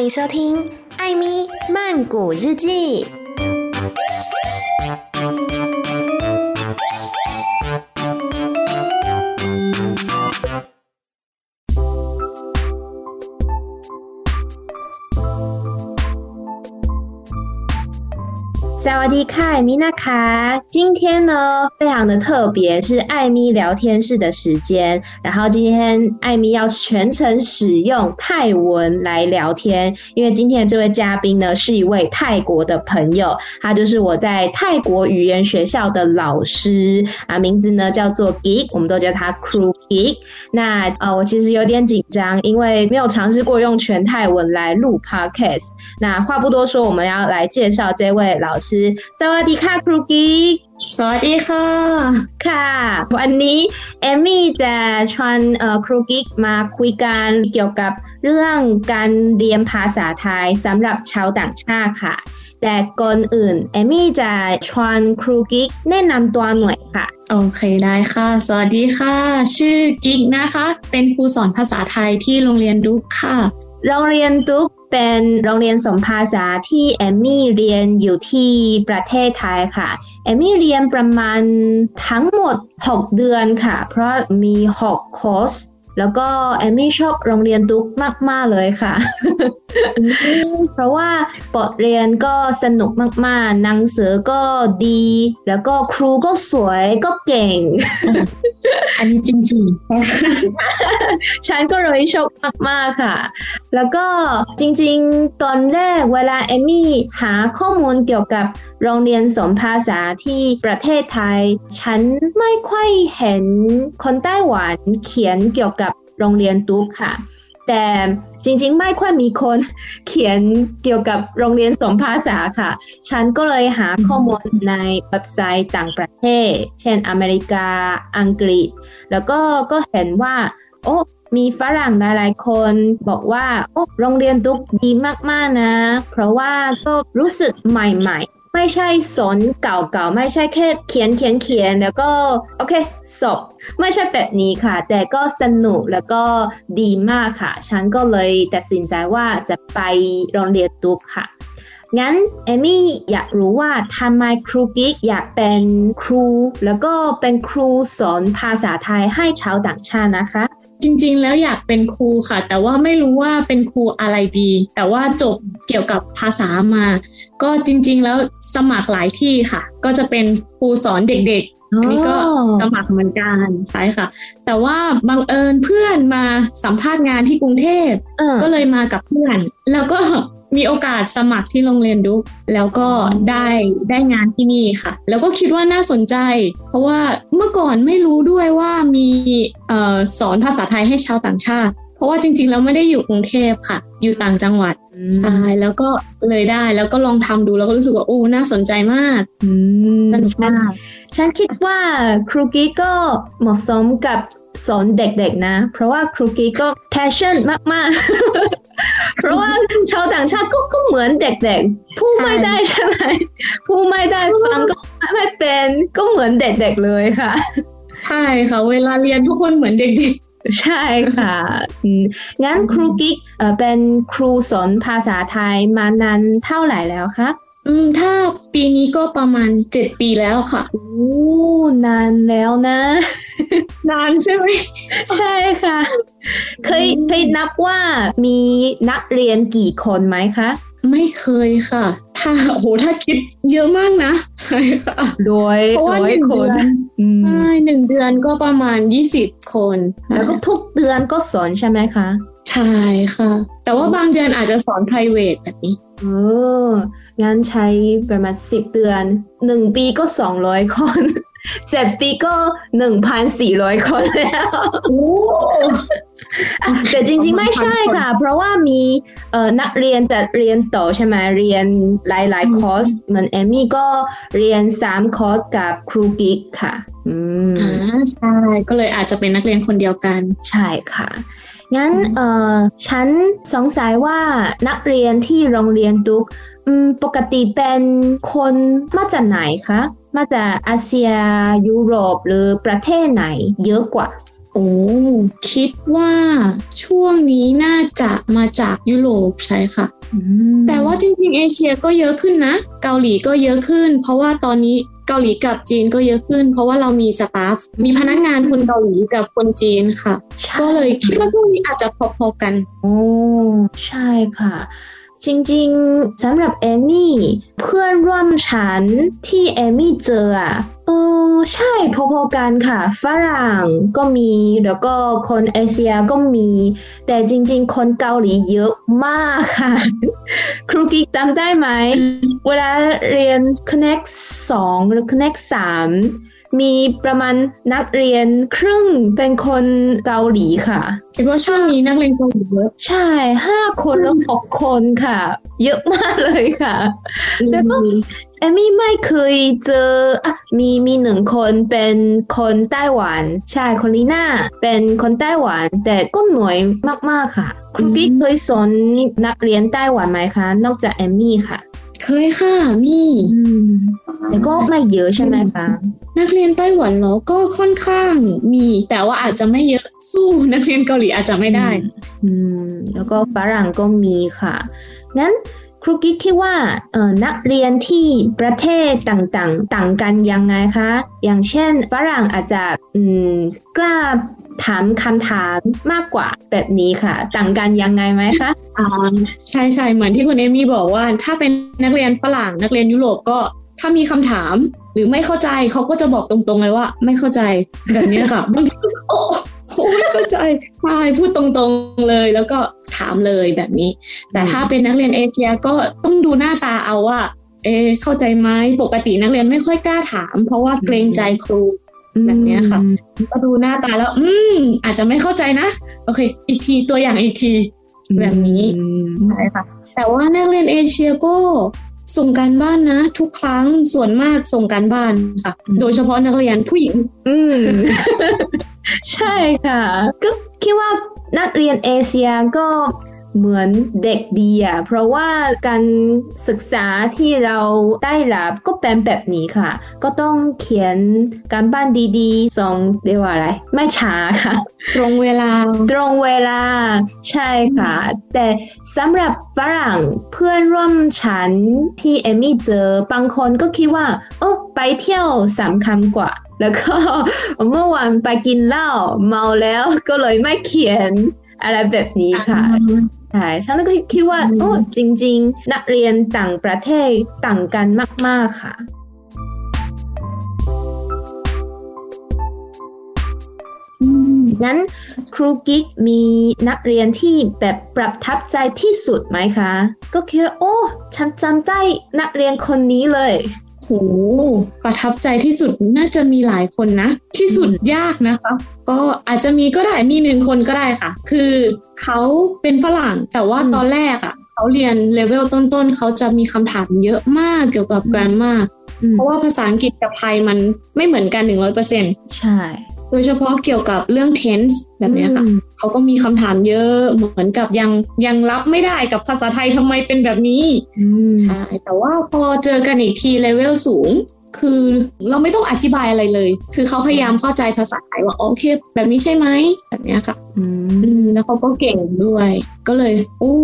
欢迎收听《艾咪曼谷日记》。瓦迪卡，米娜卡，今天呢非常的特别，是艾米聊天室的时间。然后今天艾米要全程使用泰文来聊天，因为今天的这位嘉宾呢是一位泰国的朋友，他就是我在泰国语言学校的老师啊，名字呢叫做 Geek，我们都叫他 Crew Geek。那呃，我其实有点紧张，因为没有尝试过用全泰文来录 Podcast。那话不多说，我们要来介绍这位老师。สวัสดีค่ะครูกิ๊กสวัสดีค่ะ ค่ะ วันนี้เอมี่จะชวนครูกิ๊กมาคุยกันเกี่ยวกับเรื่องการเรียนภาษาไทยสำหรับชาวต่างชาติค่ะ แต่ก่อนอื่นเอมี่จะชวนครูกิ๊กแนะนำตัวหน่อยค่ะ โอเคได้ค่ะ สวัสดีค่ะ ชื่อกิ๊กนะคะ เป็นครูสอนภาษาไทยที่โรงเรียนดุกค่ะ โรงเรียนดุก เป็นโรงเรียนสมภาษาที่เอมมี่เรียนอยู่ที่ประเทศไทยค่ะเอมมี่เรียนประมาณทั้งหมด 6 เดือนค่ะ เพราะมี 6 คอร์สแล้วก็แอมมี่ชอบโรงเรียนดุกมาก ๆ เลยค่ะ เพราะว่าบทเรียนก็สนุกมาก ๆ หนังสือก็ดี แล้วก็ครูก็สวยก็เก่ง อันนี้จริงๆ ฉันก็เลยชอบมากๆค่ะ แล้วก็จริงๆ ตอนแรกเวลาเอมี่หาข้อมูลเกี่ยวกับโรงเรียนสมภาษาที่ประเทศไทย ฉันไม่ค่อยเห็นคนไต้หวันเขียนเกี่ยวกับโรงเรียนตุ๊กค่ะ แต่ จริง ๆ ไม่ค่อยมีคนเขียนเกี่ยวกับโรงเรียนสมภาษาค่ะ ฉันก็เลยหาข้อมูลในเว็บไซต์ต่างประเทศ เช่นอเมริกา อังกฤษ แล้วก็ก็เห็นว่า โอ้มีฝรั่งหลายๆคนบอกว่า โอ้โรงเรียนตุ๊กดีมาก ๆ นะ เพราะว่าก็รู้สึกใหม่ ๆ ไม่ใช่สอนเก่าๆ ไม่ใช่แค่เขียนเขียนเขียนแล้วก็โอเคสอบไม่ใช่แบบนี้ค่ะ แต่ก็สนุกแล้วก็ดีมากค่ะ ฉันก็เลยตัดสินใจว่าจะไปโรงเรียนตุกค่ะ งั้นเอมี่อยากรู้ว่าทำไมครูกิ๊กอยากเป็นครู แล้วก็เป็นครูสอนภาษาไทยให้ชาวต่างชาตินะคะ จริงๆ แล้วอยากเป็นครูค่ะ แต่ว่าไม่รู้ว่าเป็นครูอะไรดี แต่ว่าจบเกี่ยวกับภาษามา ก็จริง ๆ แล้วสมัครหลายที่ค่ะ ก็จะเป็นครูสอนเด็กๆอันนี้ก็สมัครเหมือนกันใช่ค่ะ แต่ว่าบังเอิญเพื่อนมาสัมภาษณ์งานที่กรุงเทพก็เลยมากับเพื่อน แล้วก็ มีโอกาสสมัครที่โรงเรียนดุแล้วก็ได้ได้งานที่นี่ค่ะ แล้วก็คิดว่าน่าสนใจ เพราะว่าเมื่อก่อนไม่รู้ด้วยว่ามีออสอนภาษาไทยให้ชาวต่างชาติ เพราะว่าจริงๆแล้วไม่ได้อยู่กรุงเทพค่ะ อยู่ต่างจังหวัดใช่แล้วก็เลยได้แล้วก็ลองทำดูแล้วก็รู้สึกว่าโอ้น่าสนใจมากสนุกมากฉันคิดว่าครูกี้ก็เหมาะสมกับ สอนเด็กๆนะ เพราะว่าครูกี้ก็ passion มากๆ เพราะว่าชาวต่างชาติก็ก็เหมือนเด็กๆผู้ไม่ได้ใช่ไหมผู้ไม่ได้ฟังก็ไม่เป็นก็เหมือนเด็กๆเลยค่ะ ใช่ค่ะ เวลาเรียนทุกคนเหมือนเด็กๆใช่ค่ะ งั้นครูกิ๊กเป็นครูสอนภาษาไทยมานานเท่าไหร่แล้วคะ อืมถ้าปีนี้ก็ประมาณเจ็ดปีแล้วค่ะโอ้นานแล้วนะ นานใช่ไหมใช่ค่ะ เคยเคยนับว่ามีนักเรียนกี่คนไหมคะ ไม่เคยค่ะ ถ้าโอ้โหถ้าคิดเยอะมากนะ ใช่ค่ะโดยเพราะว่าหนึ่งเดือนใช่หนึ่งเดือนก็ประมาณยี่สิบคน แล้วก็ทุกเดือนก็สอนใช่ไหมคะ ใช่ค่ะ แต่ว่าบางเดือนอาจจะสอน p r i v a t แบบนี้เออ งั้นใช้ประมาณสิบเดือนหนึ่งปีก็สองร้อยคนเจ็ดปีก็หนึ่งพันสี่ร้อยคนแล้วแต่จริงๆไม่ใช่ค่ะ เพราะว่ามีเอ่อนักเรียนแต่เรียนต่อใช่ไหมเรียนหลายๆคอร์สเหมือนเอมี่ก็เรียนสามคอร์สกับครูกิ๊กค่ะ อืมอ่าใช่ ก็เลยอาจจะเป็นนักเรียนคนเดียวกัน ใช่ค่ะ งั้นเอ่อฉันสงสัยว่านักเรียนที่โรงเรียนตุก ปกติเป็นคนมาจากไหนคะ มาจากอาเซียยุโรปหรือประเทศไหนเยอะกว่า โอ้คิดว่าช่วงนี้น่าจะมาจากยุโรปใช่ค่ะ แต่ว่าจริงๆ เอเชียก็เยอะขึ้นนะ เกาหลีก็เยอะขึ้น เพราะว่าตอนนี้เกาหลีกับจีนก็เยอะขึ้น เพราะว่าเรามีสตาฟมีพนักงานคนเกาหลีกับคนจีนค่ะใช่ก็เลยคิดว่าช่วงนี้อาจจะพอๆกัน โอ้ใช่ค่ะ จริงๆสำหรับเอมี่เพื่อนร่วมชั้นที่เอมี่เจออะเออใช่พอๆกันค่ะ ฝรั่งก็มีแล้วก็คนเอเชียก็มี แต่จริง ๆ คนเกาหลีเยอะมากค่ะ ครูกิ๊กจำได้ไหม เวลาเรียน Connect 2 หรือ Connect 3 มีประมาณนักเรียนครึ่งเป็นคนเกาหลีค่ะคิดว่าช่วงนี้นักเรียนเกาหลีเยอะใช่ห้าคนแล้วหกคนค่ะ เยอะมากเลยค่ะ แล้วก็เอมมี่ไม่เคยเจออะมีมีหนึ่งคนเป็นคนไต้หวัน ใช่คนลีน่าเป็นคนไต้หวัน แต่ก็หน่วยมากๆค่ะครูกิ๊กเคยสอนนักเรียนไต้หวันไหมคะ นอกจากเอมมี่ค่ะ เคยค่ะมีอืมแต่ก็ไม่เยอะใช่ไหมคะนักเรียนไต้หวันเหรอก็ค่อนข้างมี แต่ว่าอาจจะไม่เยอะสู้นักเรียนเกาหลีอาจจะไม่ได้ อืม แล้วก็ฝรั่งก็มีค่ะงั้น ครูกิ๊กคิดว่านักเรียนที่ประเทศต่างๆ ต่างกันยังไงคะ อย่างเช่นฝรั่งอาจจะกล้าถามคำถามมากกว่าแบบนี้ค่ะ ต่างกันยังไงไหมคะใช่ใช่เหมือนที่คุณเอมี่บอกว่า ถ้าเป็นนักเรียนฝรั่งนักเรียนยุโรปก็ถ้ามีคำถามหรือไม่เข้าใจเขาก็จะบอกตรงๆเลยว่า ไม่เข้าใจแบบนี้ค่ะบางทีโอ้โหไม่เข้าใจใช่พูดตรงๆเลยแล้วก็ามเลยแบบนี้ แต่ถ้าเป็นนักเรียนเอเชียก็ต้องดูหน้าตาเอาว่า เอะเข้าใจไหมปกตินักเรียนไม่ค่อยกล้าถาม เพราะว่าเกรงใจครูแบบเนี้ยค่ะ ก็ดูหน้าตาแล้ว อืม อาจจะไม่เข้าใจนะ โอเค อีกทีตัวอย่างอีกที แบบนี้อืมใช่ค่ะแต่ว่านักเรียนเอเชียก็ ส่งการบ้านนะ ทุกครั้งส่วนมากส่งการบ้านค่ะ โดยเฉพาะนักเรียนผู้หญิง อืม ใช่ค่ะ ก็คิดว่านักเรียนเอเชียก็ เหมือนเด็กดีอะเพราะว่าการศึกษาที่เราได้รับก็เป็นแบบนี้ค่ะ ก็ต้องเขียนการบ้านดีๆ ส่งเรียกว่าอะไร ไม่ช้าค่ะ ตรงเวลา ตรงเวลา ใช่ค่ะ แต่สำหรับฝรั่งเพื่อนร่วมชั้นที่เอมี่เจอบางคนก็คิดว่าเออไปเที่ยวสำคัญกว่าแล้วก็เมื่อวานไปกินเหล้าเมาแล้วก็เลยไม่เขียนอะไรแบบนี้ค่ะ ใช่ฉันก็คิดว่าอืมโอ้จริง ๆ นักเรียนต่างประเทศต่างกันมาก ๆ ค่ะ งั้นครูกิ๊กมีนักเรียนที่แบบประทับใจที่สุดไหมคะ ก็คือโอ้ ฉันจำได้นักเรียนคนนี้เลยโหประทับใจที่สุดน่าจะมีหลายคนนะ ที่สุดยากนะคะ ก็อาจจะมีก็ได้มีหนึ่งคนก็ได้ค่ะ คือเขาเป็นฝรั่งแต่ว่าตอนแรกอะเขาเรียนเลเวลต้นๆเขาจะมีคำถามเยอะมากเกี่ยวกับแกรมมาเพราะว่าภาษาอังกฤษกับไทยมันไม่เหมือนกัน100%ใช่ โดยเฉพาะเกี่ยวกับเรื่อง tense แบบเนี้ยค่ะอืมเขาก็มีคำถามเยอะเหมือนกับยังยังรับไม่ได้กับภาษาไทยทำไมเป็นแบบนี้อืมใช่แต่ว่าพอเจอกันอีกทีเลเวลสูง คือเราไม่ต้องอธิบายอะไรเลย คือเขาพยายามเข้าใจภาษาไทยว่าโอเค แบบนี้ใช่ไหมแบบเนี้ยค่ะอือืมมแล้วเขาก็เก่งด้วย ก็เลย โอ้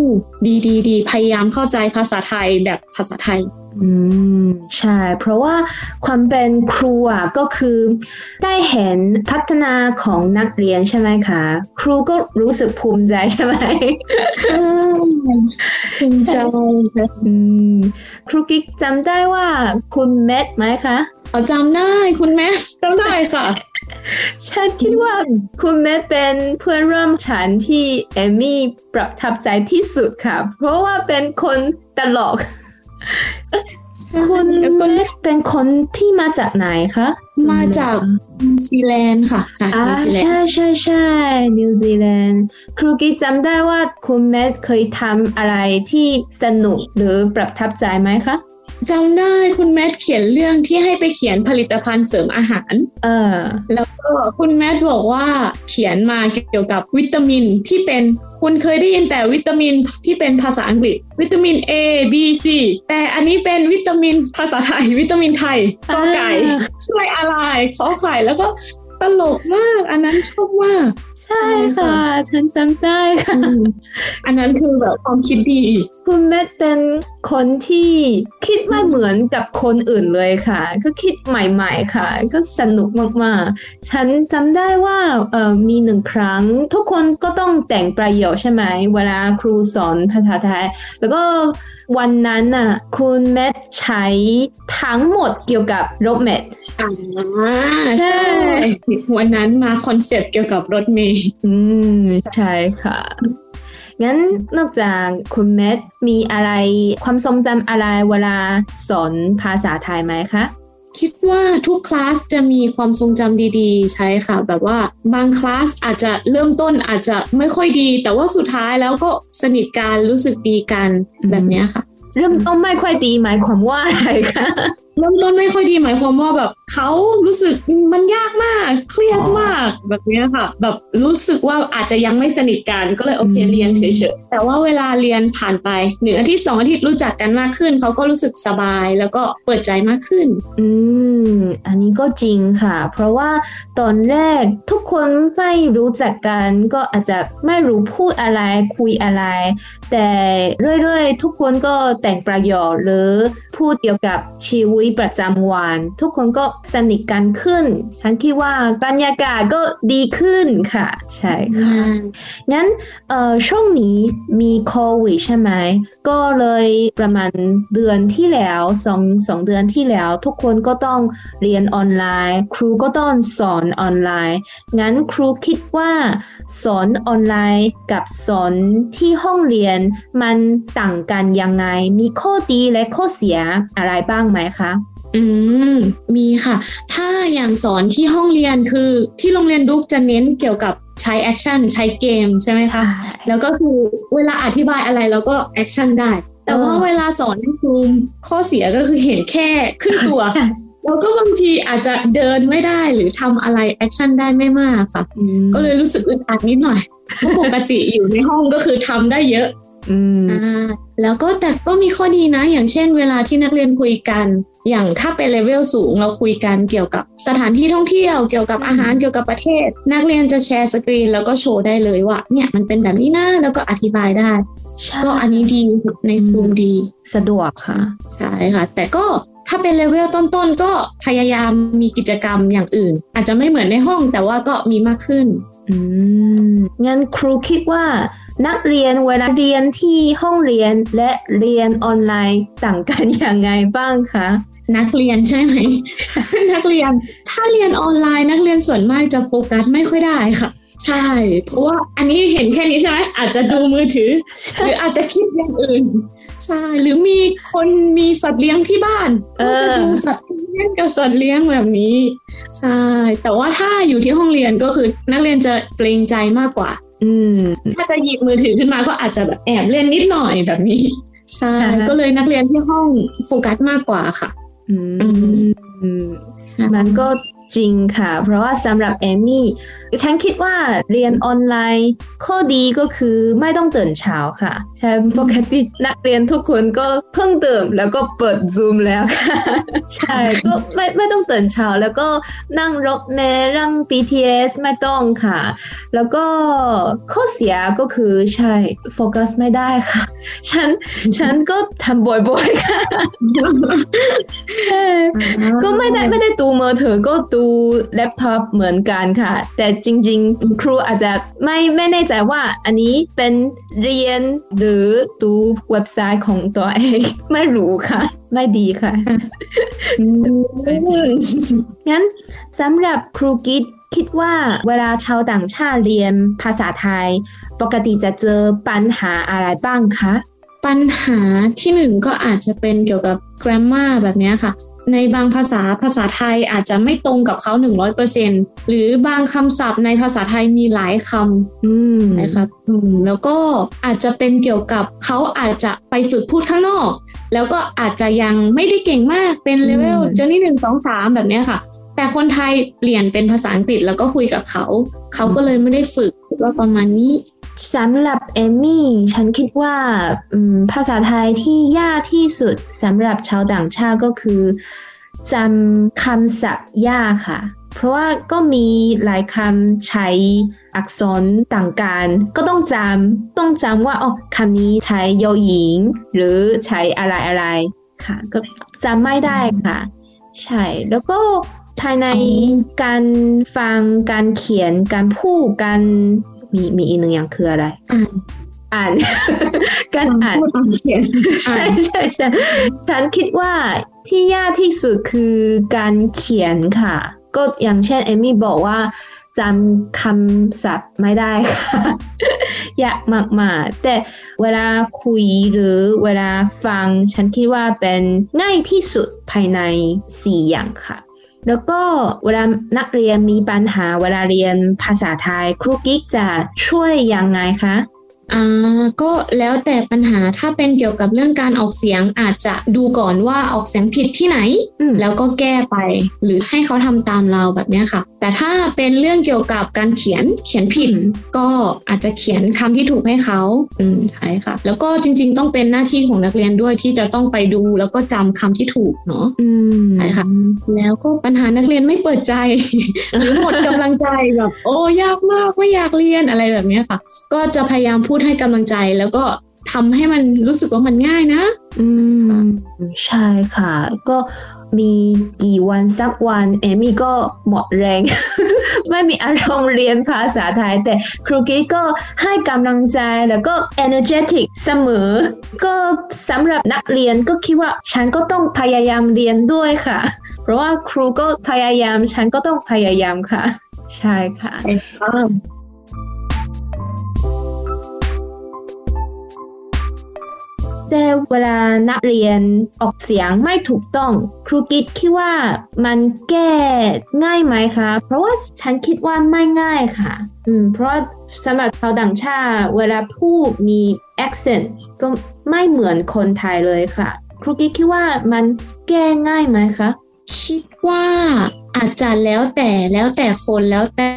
ดีดีดีพยายามเข้าใจภาษาไทยแบบภาษาไทย อืม ใช่ เพราะว่าความเป็นครูอะก็คือได้เห็นพัฒนาของนักเรียนใช่ไหมคะ ครูก็รู้สึกภูมิใจใช่ไหมใช่ภูมิใจค่ะอืมครูกิ๊กจำได้ว่าคุณเมทไหมคะเอาจำได้คุณแม่จำได้ค่ะ ฉันคิดว่าคุณเมทเป็นเพื่อนร่วมชั้นที่เอมี่ประทับใจที่สุดค่ะ เพราะว่าเป็นคนตลก คุณแล้วก็เมทเป็นคนที่มาจากไหนคะ มาจากนิวซีแลนด์ค่ะจากอ่านิวซีแลนด์ใช่ใช่ใช่นิวซีแลนด์ครูกิ๊กจำได้ว่าคุณแมทเคยทำอะไรที่สนุกหรือประทับใจไหมคะ จำได้คุณแมทเขียนเรื่องที่ให้ไปเขียนผลิตภัณฑ์เสริมอาหาร เออ แล้วก็คุณแมทบอกว่าเขียนมาเกี่ยวกับวิตามินที่เป็นคุณเคยได้ยินแต่วิตามินที่เป็นภาษาอังกฤษ วิตามิน A B C แต่อันนี้เป็นวิตามินภาษาไทย วิตามินไทยกอไก่อ่าช่วยอะไรขอไข่แล้วก็ตลกมาก อันนั้นชอบมากใช่ค่ะ ฉันจำได้ค่ะ อันนั้นคือแบบความคิดดี คุณเมธเป็นคนที่คิดไม่เหมือนกับคนอื่นเลยค่ะ ก็คิดใหม่ๆค่ะ ก็สนุกมากๆ ฉันจำได้ว่าเออมีหนึ่งครั้ง ทุกคนก็ต้องแต่งประโยคใช่ไหม เวลาครูสอนภาษาไทย แล้วก็วันนั้นน่ะ คุณแมทใช้ทั้งหมดเกี่ยวกับรถเมล์อ่าใช่ใช่ วันนั้นมาคอนเซปต์เกี่ยวกับรถเมล์อืม ใช่ค่ะ งั้นนอกจากคุณแมทมีอะไรความทรงจำอะไรเวลาสอนภาษาไทยไหมคะคิดว่าทุกคลาสจะมีความทรงจำดีๆ ใช่ค่ะ แบบว่าบางคลาสอาจจะเริ่มต้นอาจจะไม่ค่อยดี แต่ว่าสุดท้ายแล้วก็สนิทกันรู้สึกดีกันอืมแบบเนี้ยค่ะ เริ่มต้นไม่ค่อยดีหมายความว่าอะไรคะเริ่มต้นไม่ค่อยดีหมายความว่าแบบเขารู้สึกมันยากมาก เครียดมากแบบเนี้ยค่ะ แบบรู้สึกว่าอาจจะยังไม่สนิทกันก็เลยโอเคอืมเรียนเฉยๆแต่ว่าเวลาเรียนผ่านไปหนึ่งอาทิตย์สองอาทิตย์รู้จักกันมากขึ้นเขาก็รู้สึกสบายแล้วก็เปิดใจมากขึ้น อืมอันนี้ก็จริงค่ะ เพราะว่าตอนแรกทุกคนไม่รู้จักกันก็อาจจะไม่รู้พูดอะไรคุยอะไร แต่เรื่อยๆทุกคนก็แต่งประโยชน์หรือพูดเกี่ยวกับชีวิตประจำวัน ทุกคนก็สนิทกันขึ้น ฉันคิดว่าบรรยากาศก็ดีขึ้นค่ะ ใช่ค่ะ งั้นเอ่อช่วงนี้มีโควิดใช่ไหม ก็เลยประมาณเดือนที่แล้วสองสองเดือนที่แล้ว ทุกคนก็ต้องเรียนออนไลน์ ครูก็ต้องสอนออนไลน์ งั้นครูคิดว่าสอนออนไลน์กับสอนที่ห้องเรียนมันต่างกันยังไง มีข้อดีและข้อเสียอะไรบ้างไหมคะ อืมมีค่ะ ถ้าอย่างสอนที่ห้องเรียนคือที่โรงเรียน Duke จะเน้นเกี่ยวกับใช้ action ใช้เกมใช่ไหมคะ แล้วก็คือเวลาอธิบายอะไรเราก็ action ได้ แต่ว่าเออเวลาสอนในซูมข้อเสียก็คือเห็นแค่ครึ่งตัวค่ะแล้วก็บางทีอาจจะเดินไม่ได้หรือทำอะไร action ได้ไม่มากค่ะอืมก็เลยรู้สึกอึดอัดนิดหน่อยเพราะปกติอยู่ในห้องก็คือทำได้เยอะ อืมอ่าแล้วก็แต่ก็มีข้อดีนะ อย่างเช่น เวลาที่นักเรียนคุยกัน อย่างถ้าเป็นเลเวลสูงเราคุยกันเกี่ยวกับสถานที่ท่องเที่ยวเกี่ยวกับอาหารเกี่ยวกับประเทศ นักเรียนจะ share screen แล้วก็โชว์ได้เลยว่าเนี่ยมันเป็นแบบนี้นะแล้วก็อธิบายได้ใช่ก็อันนี้ดีในซูมดีสะดวกค่ะใช่ค่ะ แต่ก็ถ้าเป็นเลเวลต้นๆ ก็พยายามมีกิจกรรมอย่างอื่น อาจจะไม่เหมือนในห้องแต่ว่าก็มีมากขึ้น อืมงั้นครูคิดว่า นักเรียนเวลาเรียนที่ห้องเรียนและเรียนออนไลน์ต่างกันอย่างไงบ้างคะนักเรียนใช่ไหม นักเรียน ถ้าเรียนออนไลน์นักเรียนส่วนมากจะโฟกัสไม่ค่อยได้ค่ะ ใช่ เพราะว่าอันนี้เห็นแค่นี้ใช่ไหมอาจจะดูมือถือ หรืออาจจะคิดอย่างอื่น ใช่ หรือมีคนมีสัตว์เลี้ยงที่บ้านเออก็จะดูสัตว์เลี้ยงกับสัตว์เลี้ยงแบบนี้ ใช่ แต่ว่าถ้าอยู่ที่ห้องเรียนก็คือนักเรียนจะเกรงใจมากกว่าอืม ถ้าจะหยิบมือถือขึ้นมาก็อาจจะแบบแอบเล่นนิดหน่อยแบบนี้ ใช่อ่าฮะก็เลยนักเรียนที่ห้องโฟกัสมากกว่าค่ะ อืมอืมใช่มันก็ จริงค่ะ เพราะว่าสำหรับเอมี่ฉันคิดว่าเรียนออนไลน์ข้อดีก็คือไม่ต้องตื่นเช้าค่ะใช่ปกตินักเรียนทุกคนก็เพิ่งตื่นแล้วก็เปิด Zoom แล้วค่ะ ใช่ก็ไม่ไม่ต้องตื่นเช้าแล้วก็นั่งรถเมล์นั่ง BTS ไม่ต้องค่ะ แล้วก็ข้อเสียก็คือใช่โฟกัสไม่ได้ค่ะ ฉันฉันก็ทำบ่อยๆค่ะ ใช่ก็ไม่ได้ไม่ได้ดูมือถือก็ดูแล็ปท็อปเหมือนกันค่ะ แต่จริง ๆ ครูอาจจะไม่ไม่แน่ใจว่าอันนี้เป็นเรียนหรือดูเว็บไซต์ของตัวเอง ไม่รู้ค่ะ ไม่ดีค่ะอืมงั้นสำหรับครูกิดคิดว่าเวลาชาวต่างชาติเรียนภาษาไทย ปกติจะเจอปัญหาอะไรบ้างคะ ปัญหาที่หนึ่งก็อาจจะเป็นเกี่ยวกับ grammar แบบเนี้ยค่ะ ในบางภาษาภาษาไทยอาจจะไม่ตรงกับเขา 100%หรือบางคำศัพท์ในภาษาไทยมีหลายคำอืมนะคะอืมแล้วก็อาจจะเป็นเกี่ยวกับเขาอาจจะไปฝึกพูดข้างนอก แล้วก็อาจจะยังไม่ได้เก่งมากเป็นเลเวลอืมเจอนี่หนึ่งสองสามแบบเนี้ยค่ะ แต่คนไทยเปลี่ยนเป็นภาษาอังกฤษแล้วก็คุยกับเขา เขาก็เลยไม่ได้ฝึกว่าประมาณนี้สำหรับเอมี่ ฉันคิดว่าภาษาไทยที่ยากที่สุดสำหรับชาวต่างชาติก็คือจำคำศัพท์ยากค่ะ เพราะว่าก็มีหลายคำใช้อักษรต่างกัน ก็ต้องจำต้องจำว่าอ๋อคำนี้ใช้โยหญิง หรือใช้อะไรอะไรค่ะ ก็จำไม่ได้ค่ะ ใช่แล้วก็ายในการฟังการเขียนการพูดการมีมีอีกหนึ่งอย่างคืออะไร อ่าน การอ่านพูดอ่านเขียนใช่ใช่ใช่ฉันคิดว่าที่ยากที่สุดคือการเขียนค่ะ ก็อย่างเช่นเอมี่บอกว่าจำคำศัพท์ไม่ได้ค่ะยากมากๆแต่เวลาคุยหรือเวลาฟัง ฉันคิดว่าเป็นง่ายที่สุดภายในสี่อย่างค่ะ แล้วก็เวลานักเรียนมีปัญหาเวลาเรียนภาษาไทยครูกิ๊กจะช่วยยังไงคะ อ่าก็แล้วแต่ปัญหาถ้าเป็นเกี่ยวกับเรื่องการออกเสียงอาจจะดูก่อนว่าออกเสียงผิดที่ไหนอืมแล้วก็แก้ไป หรือให้เขาทำตามเราแบบเนี้ยค่ะ แต่ถ้าเป็นเรื่องเกี่ยวกับการเขียนเขียนผิดอืมก็อาจจะเขียนคำที่ถูกให้เขาอืมใช่ค่ะ แล้วก็จริง ๆ ต้องเป็นหน้าที่ของนักเรียนด้วยที่จะต้องไปดูแล้วก็จำคำที่ถูกเนาะอืมใช่ค่ะ แล้วก็ปัญหานักเรียนไม่เปิดใจหรือหมดกำลังใจแบบโอ้ยากมากไม่อยากเรียนอะไรแบบเนี้ยค่ะ ก็จะพยายามพูดให้กำลังใจแล้วก็ทำให้มันรู้สึกว่ามันง่ายนะ อืค่ะมใช่ค่ะ ก็มีกี่วันสักวันเอมี่ก็หมดแรง ไม่มีอารมณ์เรียนภาษาไทย แต่ครูกี้ก็ให้กำลังใจแล้วก็ energetic เสมอ ก็สำหรับนักเรียนก็คิดว่าฉันก็ต้องพยายามเรียนด้วยค่ะ เพราะว่าครูก็พยายามฉันก็ต้องพยายามค่ะ ใช่ค่ะ แต่เวลานักเรียนออกเสียงไม่ถูกต้อง ครูกิดคิดว่ามันแก้ง่ายไหมคะ เพราะว่าฉันคิดว่าไม่ง่ายค่ะ อืม เพราะสำหรับชาวต่างชาติเวลาพูดมี accent ก็ไม่เหมือนคนไทยเลยค่ะ ครูกิดคิดว่ามันแก้ง่ายไหมคะ คิดว่าอาจจะแล้วแต่แล้วแต่คนแล้วแต่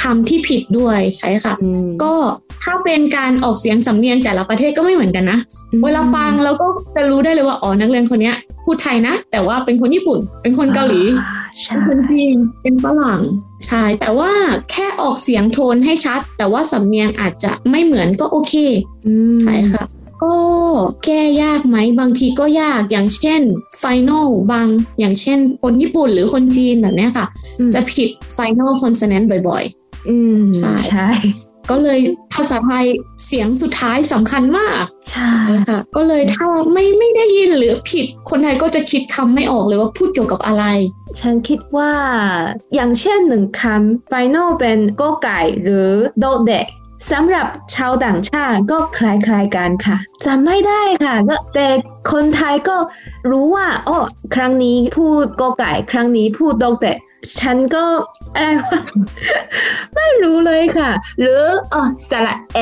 คำที่ผิดด้วยใช่ค่ะอืมก็ถ้าเป็นการออกเสียงสำเนียงแต่ละประเทศก็ไม่เหมือนกันนะ เวลาฟังเราก็จะรู้ได้เลยว่าอ๋อนักเรียนคนเนี้ยพูดไทยนะ แต่ว่าเป็นคนญี่ปุ่น เป็นคนเกาหลีอ่ใช่เป็นคนจีนเป็นฝรั่งใช่แต่ว่าแค่ออกเสียงโทนให้ชัด แต่ว่าสำเนียงอาจจะไม่เหมือนก็โอเคอืมใช่ค่ะ ก็แก้ยากไหมบางทีก็ยากอย่างเช่น final บางอย่างเช่นคนญี่ปุ่นหรือคนจีนแบบเนี้ยค่ะอืมจะผิด final consonant บ่อยอืมใช่ใช่ๆก็เลยภาษาไทยเสียงสุดท้ายสำคัญมากใช่ค่ะก็เลยถ้าไม่ไม่ได้ยินหรือผิดคนไทยก็จะคิดคำไม่ออกเลยว่าพูดเกี่ยวกับอะไร ฉันคิดว่าอย่างเช่นหนึ่งคำ final เป็นก็ไก่หรือโดเด็ก สำหรับชาวต่างชาติก็คล้ายๆกันค่ะจำไม่ได้ค่ะ ก็แต่คนไทยก็รู้ว่าโอ้ครั้งนี้พูดก็ไก่ครั้งนี้พูดโดกแต่ฉันก็อะไรวะไม่รู้เลยค่ะ หรืออ๋อสระแอ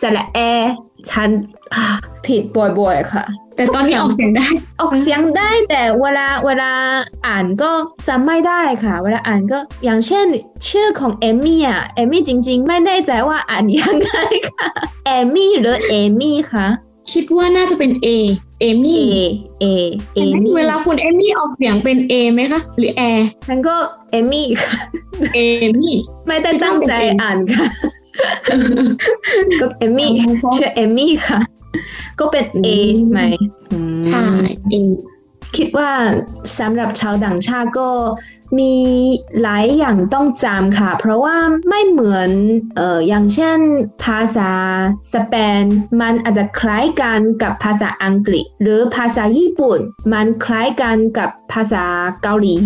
สระแอ ฉันอ่าผิดบ่อยๆค่ะ แต่ตอนนี้ออกเสียงได้ ออกเสียงได้แต่เวลาเวลาอ่านก็จำไม่ได้ค่ะ เวลาอ่านก็อย่างเช่น ชื่อของเอมี่อะเอมี่จริง ๆ ไม่แน่ใจว่าอ่านยังไงค่ะเอมี่หรือเอมี่คะคิดว่าน่าจะเป็น A เอเอมี่ เอ เอมี่เวลาคุณเอมี่ออกเสียงเป็น A ไหมคะ หรือแอฉันก็เอมี่ค่ะ เอมี่ ไม่ได้ตั้งใจอ่านค่ะ ก็เอมี่ชื่อเอมี่ค่ะ ก็เป็นเอใช่ไหมอืมใช่ A คิดว่าสำหรับชาวต่างชาติก็มีหลายอย่างต้องจำค่ะ เพราะว่าไม่เหมือนเอ่ออย่างเช่น ภาษาสเปน มันอาจจะคล้ายกันกับภาษาอังกฤษ หรือภาษาญี่ปุ่น มันคล้ายกันกับภาษาเกาหลี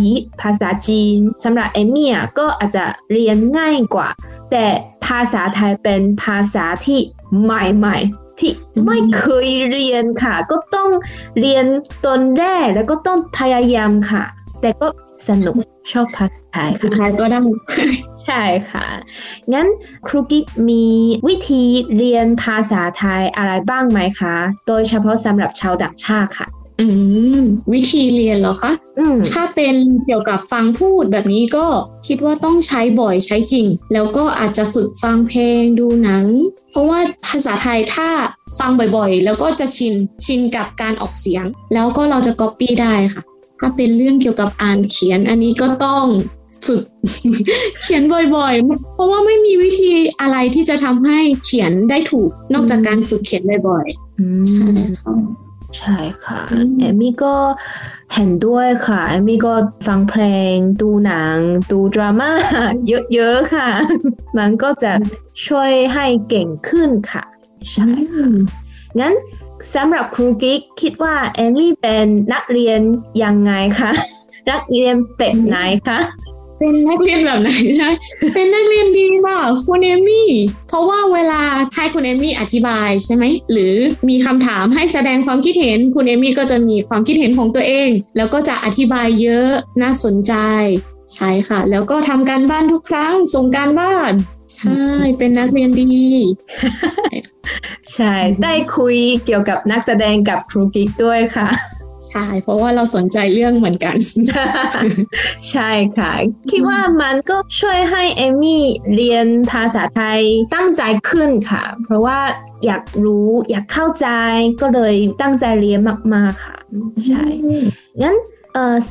ภาษาจีนสำหรับเอมี่อะก็อาจจะเรียนง่ายกว่า แต่ภาษาไทยเป็นภาษาที่ใหม่ๆ ที่ไม่เคยเรียนค่ะ ก็ต้องเรียนตนแรกแล้วก็ต้องพยายามค่ะ แต่ก็สนุกชอบภาษาไทยสุดค่ะท้ายก็ได้ใช่ค่ะ งั้นครูกิ๊กมีวิธีเรียนภาษาไทยอะไรบ้างไหมคะ โดยเฉพาะสำหรับชาวต่างชาติค่ะ อืมวิธีเรียนเหรอคะอืมถ้าเป็นเกี่ยวกับฟังพูดแบบนี้ก็คิดว่าต้องใช้บ่อยใช้จริง แล้วก็อาจจะฝึกฟังเพลงดูหนัง เพราะว่าภาษาไทยถ้าฟังบ่อยๆ แล้วก็จะชินชินกับการออกเสียง แล้วก็เราจะก๊อปปี้ได้ค่ะ ถ้าเป็นเรื่องเกี่ยวกับอ่านเขียนอันนี้ก็ต้องฝึกเขียนบ่อยๆ เพราะว่าไม่มีวิธีอะไรที่จะทำให้เขียนได้ถูกนอกจากการฝึกเขียนบ่อยๆใช่ค่ะ ใช่ค่ะแอมมี่ก็เห็นด้วยค่ะแอมมี่ก็ฟังเพลง ดูหนัง ดูดราม่าเยอะๆค่ะ มันก็จะช่วยให้เก่งขึ้นค่ะ ใช่งั้นสำหรับครูกิ๊กคิดว่าแอมมี่เป็นนักเรียนยังไงคะนักเรียนเป็ดไหนคะ เป็นนักเรียนแบบไหนใช่เป็นนักเรียนดีค่ะคุณเอมี่เพราะว่าเวลาให้คุณเอมี่อธิบายใช่ไหมหรือมีคำถามให้แสดงความคิดเห็นคุณเอมี่ก็จะมีความคิดเห็นของตัวเอง แล้วก็จะอธิบายเยอะน่าสนใจ ใช่ค่ะ แล้วก็ทำการบ้านทุกครั้งส่งการบ้าน ใช่ เป็นนักเรียนดี ใช่ ได้คุยเกี่ยวกับนักแสดงกับครูกิ๊กด้วยค่ะใช่ เพราะว่าเราสนใจเรื่องเหมือนกัน ใช่ค่ะ คิดว่ามันก็ช่วยให้เอมี่เรียนภาษาไทยตั้งใจขึ้นค่ะ เพราะว่าอยากรู้อยากเข้าใจก็เลยตั้งใจเรียนมาก ๆ ค่ะ ใช่ งั้น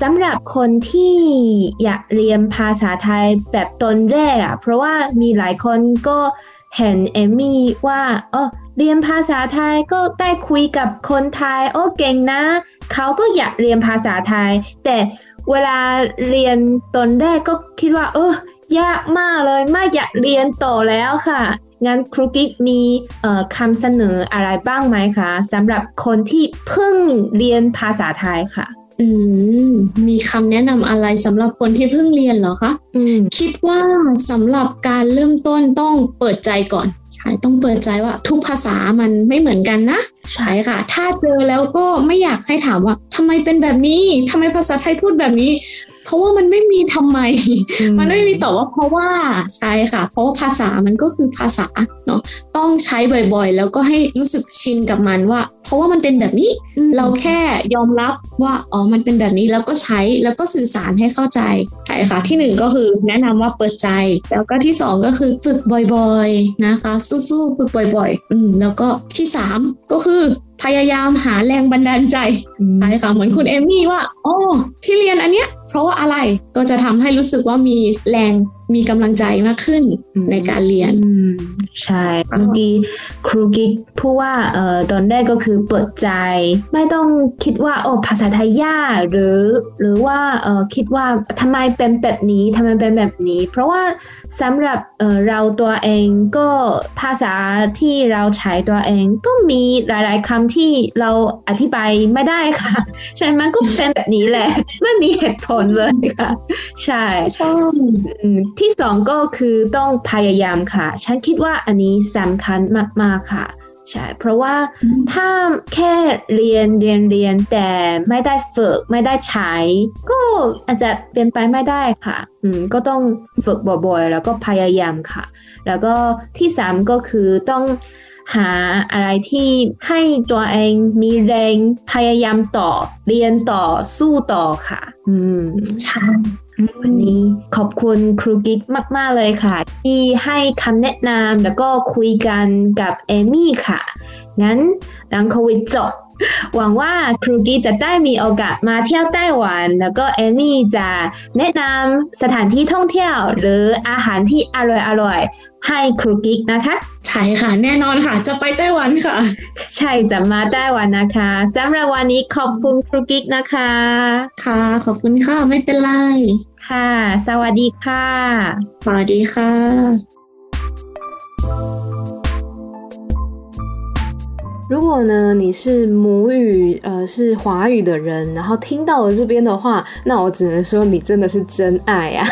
สำหรับคนที่อยากเรียนภาษาไทยแบบตนแรกอะเพราะว่ามีหลายคนก็เห็นเอมี่ว่าอ๋อ เรียนภาษาไทยก็ได้คุยกับคนไทย โอ้เก่งนะ เขาก็อยากเรียนภาษาไทย แต่เวลาเรียนตอนแรกก็คิดว่า เออยากมากเลยไม่อยากเรียนต่อแล้วค่ะ งั้นครูกิ๊กมีคำเสนออะไรบ้างไหมคะสำหรับคนที่เพิ่งเรียนภาษาไทยค่ะ อืมมีคำแนะนำอะไรสำหรับคนที่เพิ่งเรียนเหรอคะอืมคิดว่าสำหรับการเริ่มต้นต้องเปิดใจก่อนใช่ต้องเปิดใจว่า ทุกภาษามันไม่เหมือนกันนะใช่ค่ะ ถ้าเจอแล้วก็ไม่อยากให้ถามว่าทำไมเป็นแบบนี้ทำไมภาษาไทยพูดแบบนี้ เพราะว่ามันไม่มีทำไม มันไม่มีตอบว่าเพราะว่าใช่ค่ะ เพราะว่าภาษามันก็คือภาษาเนาะต้องใช้บ่อยๆ แล้วก็ให้รู้สึกชินกับมันว่า เพราะว่ามันเป็นแบบนี้ เราแค่ยอมรับว่าอ๋อมันเป็นแบบนี้แล้วก็ใช้แล้วก็สื่อสารให้เข้าใจใช่ค่ะที่หนึ่งก็คือแนะนำว่าเปิดใจ แล้วก็ที่สองก็คือฝึกบ่อยๆนะคะ สู้ๆฝึกบ่อยๆ อืมแล้วก็ที่สามก็คือพยายามหาแรงบันดาลใจใช่ค่ะเหมือนคุณเอมี่ว่าอ๋อที่เรียนอันเนี้ย เพราะว่าอะไรก็จะทำให้รู้สึกว่ามีแรงมีกำลังใจมากขึ้นในการเรียนใช่เมื่อกี้ครูกิ๊กพูดว่าเอ่อตอนแรกก็คือเปิดใจ ไม่ต้องคิดว่าโอ้ภาษาไทยยากหรือ หรือว่าเอ่อคิดว่าทำไมเป็นแบบนี้ทำไมเป็นแบบนี้ เพราะว่าสำหรับเอ่อเราตัวเองก็ภาษาที่เราใช้ตัวเอง ก็มีหลาย ๆคำที่เราอธิบายไม่ได้ค่ะ ใช่มันก็เป็นแบบนี้แหละไม่มีเหตุผลเลยค่ะ ใช่ใช่ที่สองก็คือต้องพยายามค่ะ ฉันคิดว่าอันนี้สำคัญมากๆค่ะใช่เพราะว่าถ้าแค่เรียนเรียนเรียนแต่ไม่ได้ฝึกไม่ได้ใช้ ก็อาจจะเป็นไปไม่ได้ค่ะอืมก็ต้องฝึกบ่อยๆ แล้วก็พยายามค่ะ แล้วก็ที่สามก็คือต้องหาอะไรที่ให้ตัวเองมีแรงพยายามต่อ เรียนต่อสู้ต่อค่ะ อืมใช่ วันนี้ขอบคุณครูกิ๊กมาก ๆ เลยค่ะ ที่ให้คำแนะนำแล้วก็คุยกันกับเอมี่ค่ะ งั้นหลังโควิดจบ หวังว่าครูกิ๊กจะได้มีโอกาสมาเที่ยวไต้หวัน แล้วก็เอมี่จะแนะนำสถานที่ท่องเที่ยว หรืออาหารที่อร่อยๆให้ครูกิ๊กนะคะ ใช่ค่ะ แน่นอนค่ะ จะไปไต้หวันค่ะ ใช่จะมาไต้หวันนะคะสำหรับวันนี้ขอบคุณครูกิ๊กนะคะ ค่ะ ขอบคุณค่ะไม่เป็นไร ค่ะ สวัสดีค่ะ สวัสดีค่ะ 如果呢你是母语呃是华语的人，然后听到了这边的话，那我只能说你真的是真爱呀。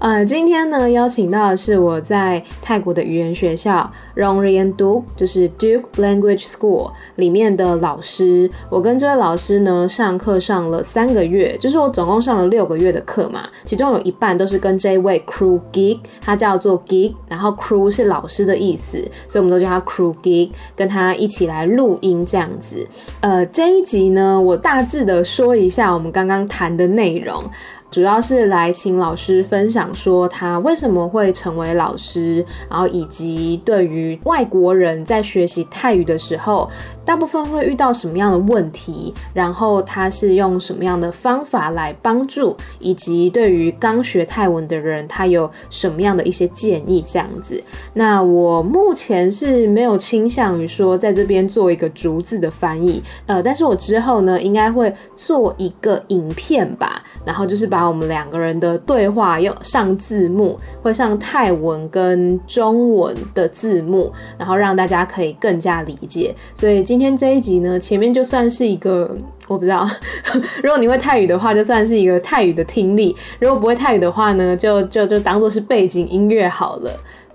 呃，今天呢邀请到的是我在泰国的语言学校 Rongrian Duke，就是 Duke Language School 里面的老师。我跟这位老师呢上课上了三个月，就是我总共上了六个月的课嘛，其中有一半都是跟这位 Crew Geek，他叫做 Geek，然后 Crew 是老师的意思，所以我们都叫他 Crew Geek，跟他一起来录音这样子。呃，这一集呢，我大致的说一下我们刚刚谈的内容。主要是来请老师分享说他为什么会成为老师，然后以及对于外国人在学习泰语的时候。大部分会遇到什么样的问题？然后他是用什么样的方法来帮助？以及对于刚学泰文的人，他有什么样的一些建议？这样子，那我目前是没有倾向于说在这边做一个逐字的翻译，呃，但是我之后呢，应该会做一个影片吧，然后就是把我们两个人的对话用上字幕，会上泰文跟中文的字幕，然后让大家可以更加理解。所以今天这一集呢，前面就算是一个我不知道，如果你会泰语的话，就算是一个泰语的听力；如果不会泰语的话呢，就就就当做是背景音乐好了。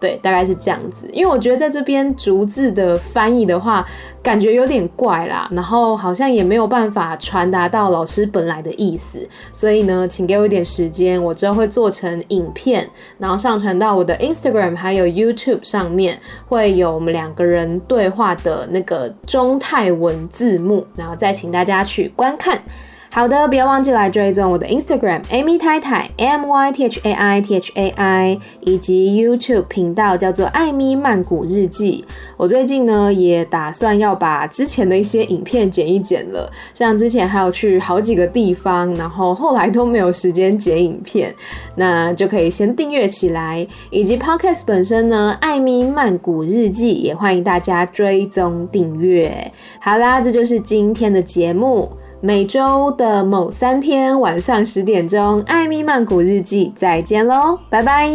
对，大概是这样子。因为我觉得在这边逐字的翻译的话，感觉有点怪啦，然后好像也没有办法传达到老师本来的意思。所以呢，请给我一点时间，我之后会做成影片，然后上传到我的 Instagram 还有 YouTube 上面，会有我们两个人对话的那个中泰文字幕，然后再请大家去观看。好的，不要忘记来追踪我的 Instagram Amy 太太 M Y T H A I T H A I，以及 YouTube 频道叫做艾咪曼谷日记。我最近呢也打算要把之前的一些影片剪一剪了，像之前还有去好几个地方，然后后来都没有时间剪影片，那就可以先订阅起来。以及 Podcast 本身呢，艾咪曼谷日记也欢迎大家追踪订阅。好啦，这就是今天的节目。每周的某三天晚上十点钟，《艾米曼谷日记》，再见喽，拜拜。